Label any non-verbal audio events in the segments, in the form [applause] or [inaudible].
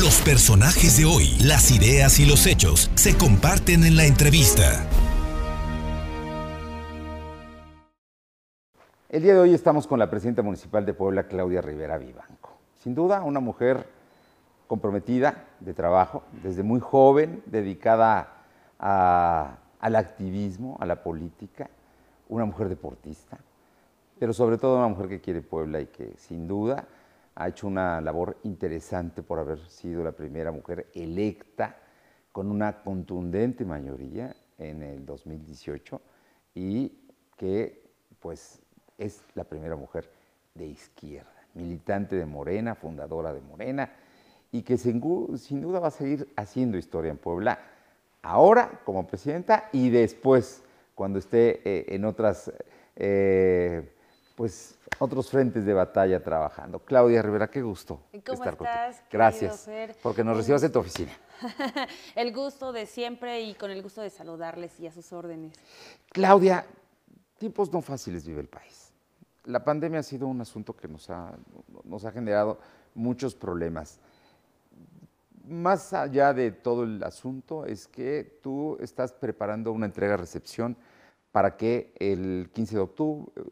Los personajes de hoy, las ideas y los hechos se comparten en la entrevista. El día de hoy estamos con la presidenta municipal de Puebla, Claudia Rivera Vivanco. Sin duda, una mujer comprometida de trabajo, desde muy joven, dedicada al activismo, a la política, una mujer deportista, pero sobre todo una mujer que quiere Puebla y que sin duda ha hecho una labor interesante por haber sido la primera mujer electa con una contundente mayoría en el 2018 y que pues es la primera mujer de izquierda, militante de Morena, fundadora de Morena y que sin, duda va a seguir haciendo historia en Puebla ahora como presidenta y después cuando esté eh, en otras eh, pues otros frentes de batalla trabajando. Claudia Rivera, qué gusto ¿Cómo estar estás, Gracias, porque nos recibas en tu oficina. [laughs] el gusto de siempre y con el gusto de saludarles y a sus órdenes. Claudia, tiempos no fáciles vive el país. La pandemia ha sido un asunto que nos ha, nos ha generado muchos problemas. Más allá de todo el asunto es que tú estás preparando una entrega-recepción para que el 15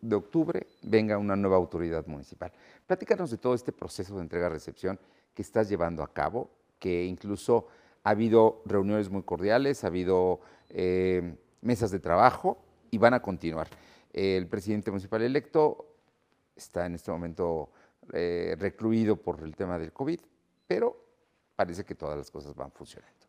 de octubre, venga una nueva autoridad municipal. Platícanos de todo este proceso de entrega-recepción que estás llevando a cabo, que incluso ha habido reuniones muy cordiales, ha habido eh, mesas de trabajo y van a continuar. El presidente municipal electo está en este momento eh, recluido por el tema del COVID, pero parece que todas las cosas van funcionando.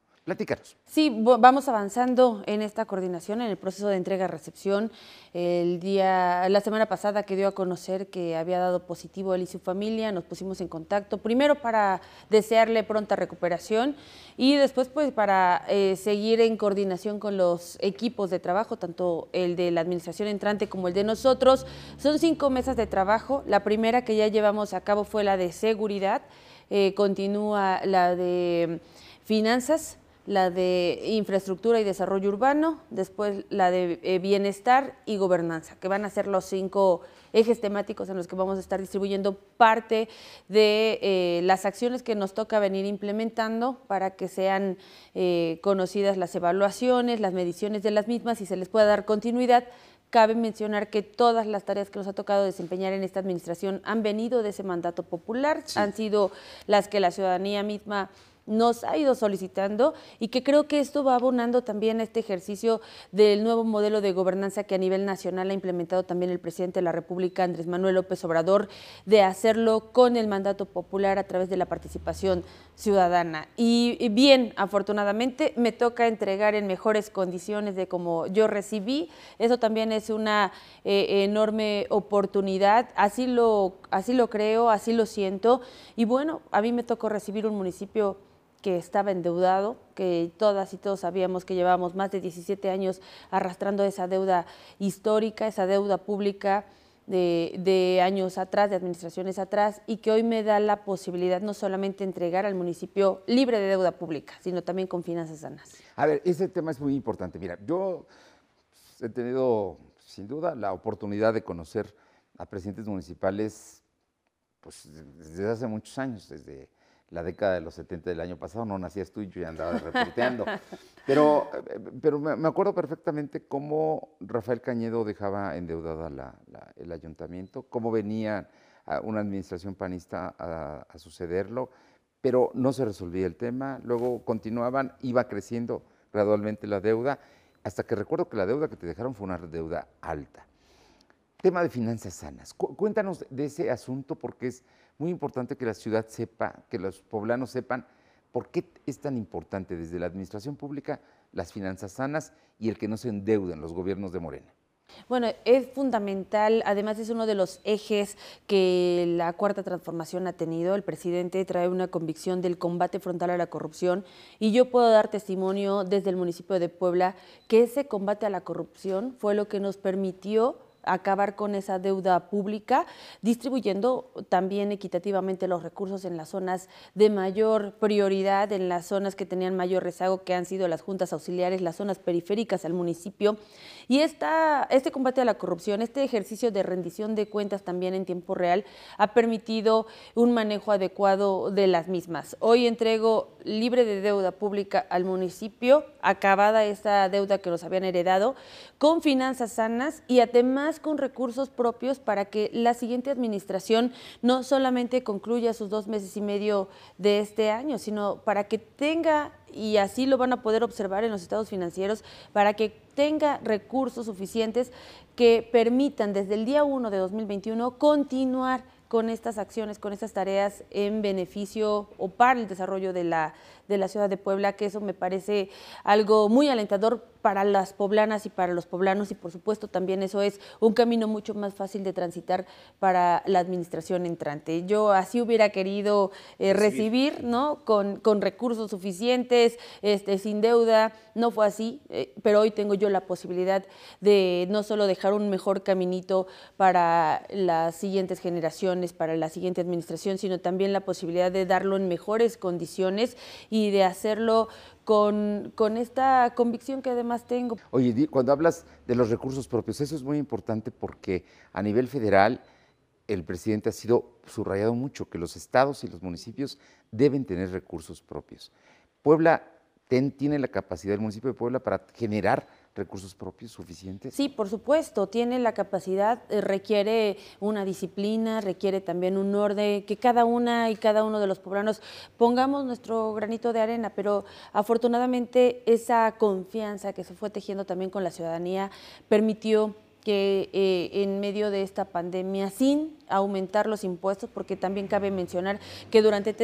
Sí, vamos avanzando en esta coordinación, en el proceso de entrega-recepción. El día, la semana pasada que dio a conocer que había dado positivo él y su familia, nos pusimos en contacto, primero para desearle pronta recuperación y después pues para eh, seguir en coordinación con los equipos de trabajo, tanto el de la administración entrante como el de nosotros. Son cinco mesas de trabajo. La primera que ya llevamos a cabo fue la de seguridad, eh, continúa la de finanzas, la de infraestructura y desarrollo urbano, después la de eh, bienestar y gobernanza, que van a ser los cinco ejes temáticos en los que vamos a estar distribuyendo parte de eh, las acciones que nos toca venir implementando para que sean eh, conocidas las evaluaciones, las mediciones de las mismas y se les pueda dar continuidad. Cabe mencionar que todas las tareas que nos ha tocado desempeñar en esta administración han venido de ese mandato popular, han sido las que la ciudadanía misma nos ha ido solicitando y que creo que esto va abonando también a este ejercicio del nuevo modelo de gobernanza que a nivel nacional ha implementado también el presidente de la República, Andrés Manuel López Obrador, de hacerlo con el mandato popular a través de la participación ciudadana. Y bien, afortunadamente me toca entregar en mejores condiciones de como yo recibí. Eso también es una eh, enorme oportunidad, así lo, así lo creo, así lo siento. Y bueno, a mí me tocó recibir un municipio que estaba endeudado, que todas y todos sabíamos que llevábamos más de 17 años arrastrando esa deuda histórica, esa deuda pública de, años atrás, de administraciones atrás, y que hoy me da la posibilidad no solamente entregar al municipio libre de deuda pública, sino también con finanzas sanas. A ver, ese tema es muy importante. Mira, yo he tenido sin duda la oportunidad de conocer a presidentes municipales pues, desde hace muchos años, desde la década de los 70 del año pasado, no nacías tú y yo ya andaba reporteando. [laughs] Pero, pero me acuerdo perfectamente cómo Rafael Cañedo dejaba endeudada el ayuntamiento, cómo venía una administración panista a, sucederlo, pero no se resolvía el tema, luego continuaban, iba creciendo gradualmente la deuda, hasta que recuerdo que la deuda que te dejaron fue una deuda alta. Tema de finanzas sanas. cuéntanos de ese asunto porque es muy importante que la ciudad sepa, que los poblanos sepan por qué es tan importante desde la administración pública las finanzas sanas y el que no se endeuden los gobiernos de Morena. Bueno, es fundamental, además es uno de los ejes que la cuarta transformación ha tenido. El presidente trae una convicción del combate frontal a la corrupción y yo puedo dar testimonio desde el municipio de Puebla que ese combate a la corrupción fue lo que nos permitió acabar con esa deuda pública, distribuyendo también equitativamente los recursos en las zonas de mayor prioridad, en las zonas que tenían mayor rezago, que han sido las juntas auxiliares, las zonas periféricas al municipio. Y esta, este combate a la corrupción, este ejercicio de rendición de cuentas también en tiempo real, ha permitido un manejo adecuado de las mismas. Hoy entrego libre de deuda pública al municipio, acabada esta deuda que nos habían heredado, con finanzas sanas y además con recursos propios para que la siguiente administración no solamente concluya sus dos meses y medio de este año, sino para que tenga, y así lo van a poder observar en los estados financieros, para que tenga recursos suficientes que permitan desde el día 1 de 2021 continuar con estas acciones, con estas tareas en beneficio o para el desarrollo de la, de la ciudad de Puebla, que eso me parece algo muy alentador para las poblanas y para los poblanos y por supuesto también eso es un camino mucho más fácil de transitar para la administración entrante. Yo así hubiera querido eh, recibir, ¿no? Con, con, recursos suficientes, este, sin deuda, no fue así, eh, pero hoy tengo yo la posibilidad de no solo dejar un mejor caminito para las siguientes generaciones, para la siguiente administración, sino también la posibilidad de darlo en mejores condiciones y de hacerlo con, con, esta convicción que además tengo. Oye, cuando hablas de los recursos propios, eso es muy importante porque a nivel federal el presidente ha sido subrayado mucho que los estados y los municipios deben tener recursos propios. Puebla tiene la capacidad, el municipio de Puebla, para generar recursos propios suficientes? Sí, por supuesto, tiene la capacidad, eh, requiere una disciplina, requiere también un orden, que cada una y cada uno de los poblanos pongamos nuestro granito de arena, pero afortunadamente esa confianza que se fue tejiendo también con la ciudadanía permitió que eh, en medio de esta pandemia, sin aumentar los impuestos, porque también cabe mencionar que durante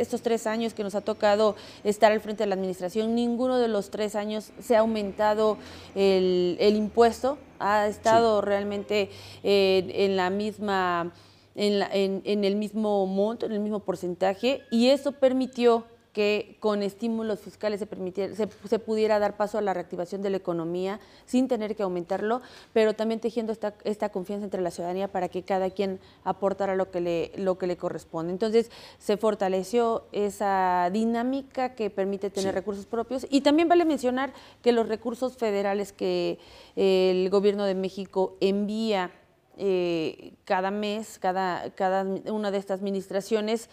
estos tres años que nos ha tocado estar al frente de la administración, ninguno de los tres años se ha aumentado el, impuesto, ha estado realmente eh, en la misma, en, en el mismo monto, en el mismo porcentaje, y eso permitió que con estímulos fiscales se, se, pudiera dar paso a la reactivación de la economía sin tener que aumentarlo, pero también tejiendo esta, esta confianza entre la ciudadanía para que cada quien aportara lo que, le, lo que le corresponde. Entonces se fortaleció esa dinámica que permite tener recursos propios y también vale mencionar que los recursos federales que el gobierno de México envía eh, cada mes, cada, cada una de estas administraciones,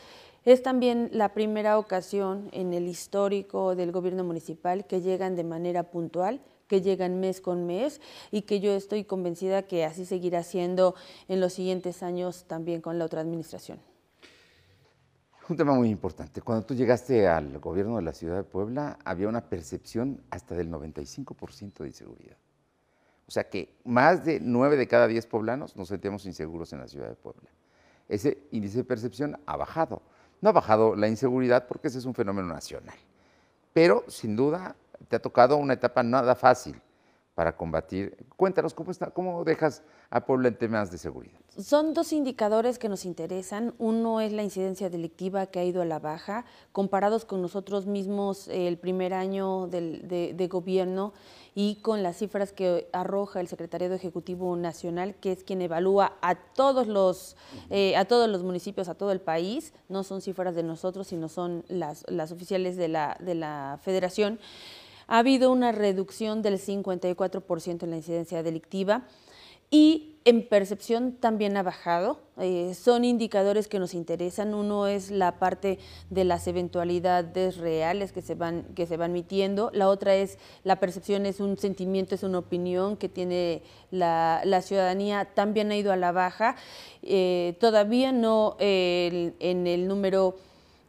es también la primera ocasión en el histórico del gobierno municipal que llegan de manera puntual, que llegan mes con mes y que yo estoy convencida que así seguirá siendo en los siguientes años también con la otra administración. Un tema muy importante. Cuando tú llegaste al gobierno de la ciudad de Puebla, había una percepción hasta del 95% de inseguridad. O sea que más de 9 de cada 10 poblanos nos sentimos inseguros en la ciudad de Puebla. Ese índice de percepción ha bajado. No ha bajado la inseguridad porque ese es un fenómeno nacional. Pero, sin duda, te ha tocado una etapa nada fácil para combatir. Cuéntanos, ¿cómo, está, cómo dejas a Puebla en temas de seguridad? Son dos indicadores que nos interesan. Uno es la incidencia delictiva que ha ido a la baja, comparados con nosotros mismos el primer año de, gobierno y con las cifras que arroja el Secretariado Ejecutivo Nacional, que es quien evalúa a todos los, eh, a todos los municipios, a todo el país. No son cifras de nosotros, sino son las, las oficiales de la, de la federación ha habido una reducción del 54% en la incidencia delictiva y en percepción también ha bajado. Eh, son indicadores que nos interesan. Uno es la parte de las eventualidades reales que se van que se van mitiendo. La otra es la percepción es un sentimiento, es una opinión que tiene la, ciudadanía. También ha ido a la baja. Eh, todavía no en el número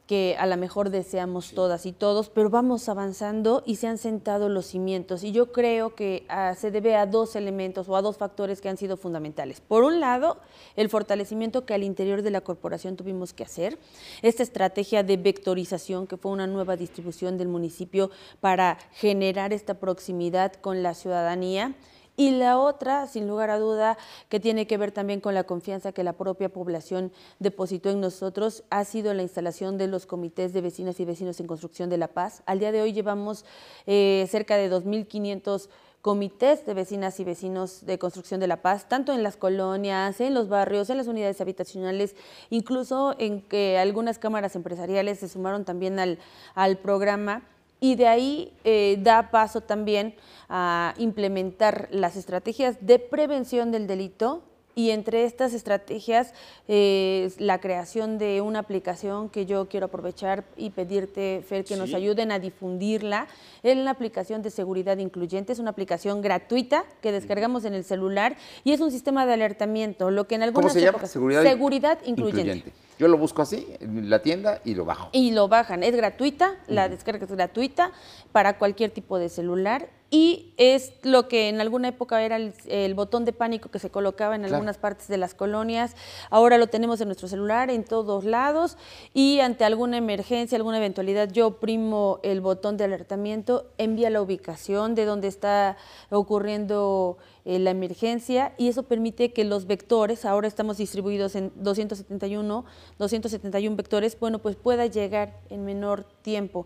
que a lo mejor deseamos todas y todos, pero vamos avanzando y se han sentado los cimientos. Y yo creo que ah, se debe a dos elementos o a dos factores que han sido fundamentales. Por un lado, el fortalecimiento que al interior de la corporación tuvimos que hacer, esta estrategia de vectorización, que fue una nueva distribución del municipio para generar esta proximidad con la ciudadanía y la otra, sin lugar a duda, que tiene que ver también con la confianza que la propia población depositó en nosotros, ha sido la instalación de los comités de vecinas y vecinos en construcción de la paz. Al día de hoy llevamos eh, cerca de 2.500 comités de vecinas y vecinos de construcción de la paz, tanto en las colonias, en los barrios, en las unidades habitacionales, incluso en que algunas cámaras empresariales se sumaron también al, al programa y de ahí eh, da paso también a implementar las estrategias de prevención del delito y entre estas estrategias eh, la creación de una aplicación que yo quiero aprovechar y pedirte, Fer, que nos ayuden a difundirla. Es la aplicación de seguridad incluyente, es una aplicación gratuita que descargamos en el celular y es un sistema de alertamiento, lo que en algunas ¿Cómo se llama? Seguridad, incluyente. Yo lo busco así en la tienda y lo bajo. Y lo bajan, es gratuita, la descarga es gratuita para cualquier tipo de celular y es lo que en alguna época era el, botón de pánico que se colocaba en algunas partes de las colonias. Ahora lo tenemos en nuestro celular, en todos lados, y ante alguna emergencia, alguna eventualidad, yo oprimo el botón de alertamiento, envía la ubicación de donde está ocurriendo eh, la emergencia, y eso permite que los vectores, ahora estamos distribuidos en 271, 271 vectores, bueno, pues pueda llegar en menor tiempo.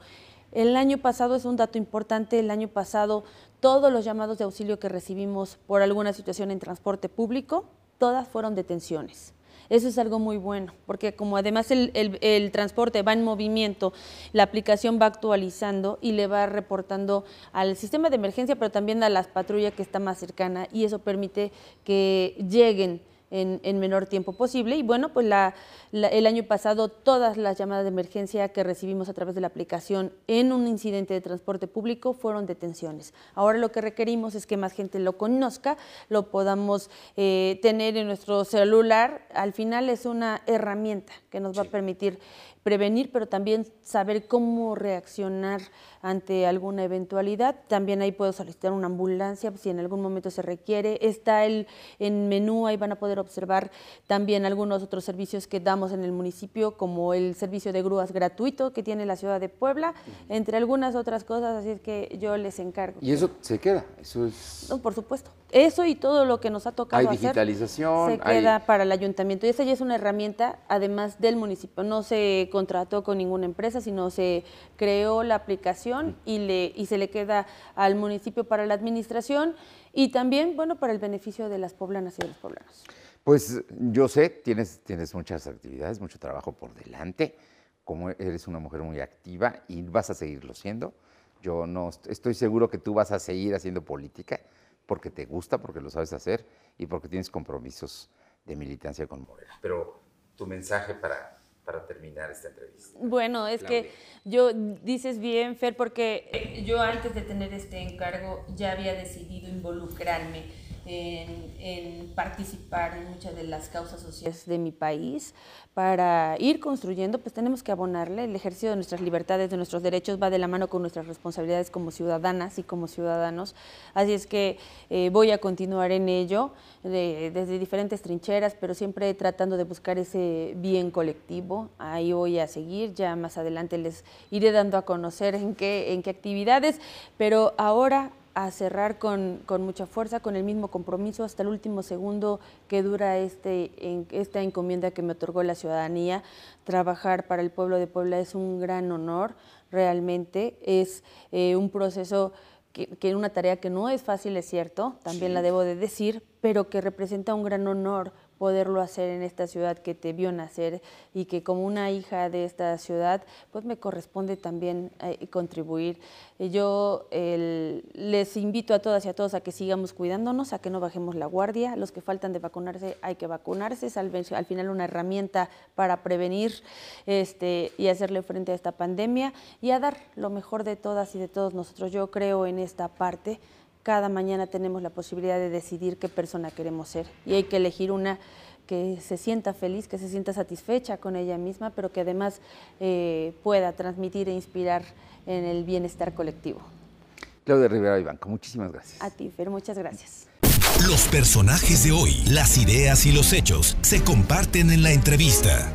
El año pasado es un dato importante, el año pasado todos los llamados de auxilio que recibimos por alguna situación en transporte público, todas fueron detenciones. Eso es algo muy bueno, porque como además el, transporte va en movimiento, la aplicación va actualizando y le va reportando al sistema de emergencia, pero también a las patrullas que está más cercana y eso permite que lleguen en, menor tiempo posible. Y bueno, pues el año pasado todas las llamadas de emergencia que recibimos a través de la aplicación en un incidente de transporte público fueron detenciones. Ahora lo que requerimos es que más gente lo conozca, lo podamos eh, tener en nuestro celular. Al final es una herramienta que nos va a permitir prevenir, pero también saber cómo reaccionar ante alguna eventualidad. También ahí puedo solicitar una ambulancia si en algún momento se requiere. Está el en menú, ahí van a poder observar también algunos otros servicios que damos en el municipio, como el servicio de grúas gratuito que tiene la ciudad de Puebla, entre algunas otras cosas, así es que yo les encargo. ¿Y eso se queda? Eso es... No, por supuesto. Eso y todo lo que nos ha tocado hay digitalización, se queda para el ayuntamiento. Y esa ya es una herramienta, además del municipio. No se contrató con ninguna empresa, sino se creó la aplicación y, le, y se le queda al municipio para la administración y también, bueno, para el beneficio de las poblanas y de los poblanos. Pues yo sé, tienes, tienes muchas actividades, mucho trabajo por delante, como eres una mujer muy activa y vas a seguirlo siendo. Yo no estoy seguro que tú vas a seguir haciendo política porque te gusta, porque lo sabes hacer y porque tienes compromisos de militancia con Morena. Pero tu mensaje para, para terminar esta entrevista. Bueno, es que yo dices bien, Fer, porque yo antes de tener este encargo ya había decidido involucrarme en, participar en muchas de las causas sociales de mi país. Para ir construyendo, pues tenemos que abonarle. El ejercicio de nuestras libertades, de nuestros derechos, va de la mano con nuestras responsabilidades como ciudadanas y como ciudadanos. Así es que eh, voy a continuar en ello, desde diferentes trincheras, pero siempre tratando de buscar ese bien colectivo. Ahí voy a seguir. Ya más adelante les iré dando a conocer en qué, en qué actividades, pero ahora a cerrar con, mucha fuerza, con el mismo compromiso hasta el último segundo que dura este, en, esta encomienda que me otorgó la ciudadanía. Trabajar para el pueblo de Puebla es un gran honor, realmente. Es eh, un proceso que, que, una tarea que no es fácil, es cierto, también la debo de decir, pero que representa un gran honor poderlo hacer en esta ciudad que te vio nacer y que como una hija de esta ciudad, pues me corresponde también eh, contribuir. Yo les invito a todas y a todos a que sigamos cuidándonos, a que no bajemos la guardia. Los que faltan de vacunarse, hay que vacunarse. Es al, al final una herramienta para prevenir este, y hacerle frente a esta pandemia y a dar lo mejor de todas y de todos nosotros. Yo creo en esta parte cada mañana tenemos la posibilidad de decidir qué persona queremos ser y hay que elegir una que se sienta feliz, que se sienta satisfecha con ella misma, pero que además eh, pueda transmitir e inspirar en el bienestar colectivo. Claudia Rivera Ibanco, muchísimas gracias. A ti, Fer, muchas gracias. Los personajes de hoy, las ideas y los hechos se comparten en la entrevista.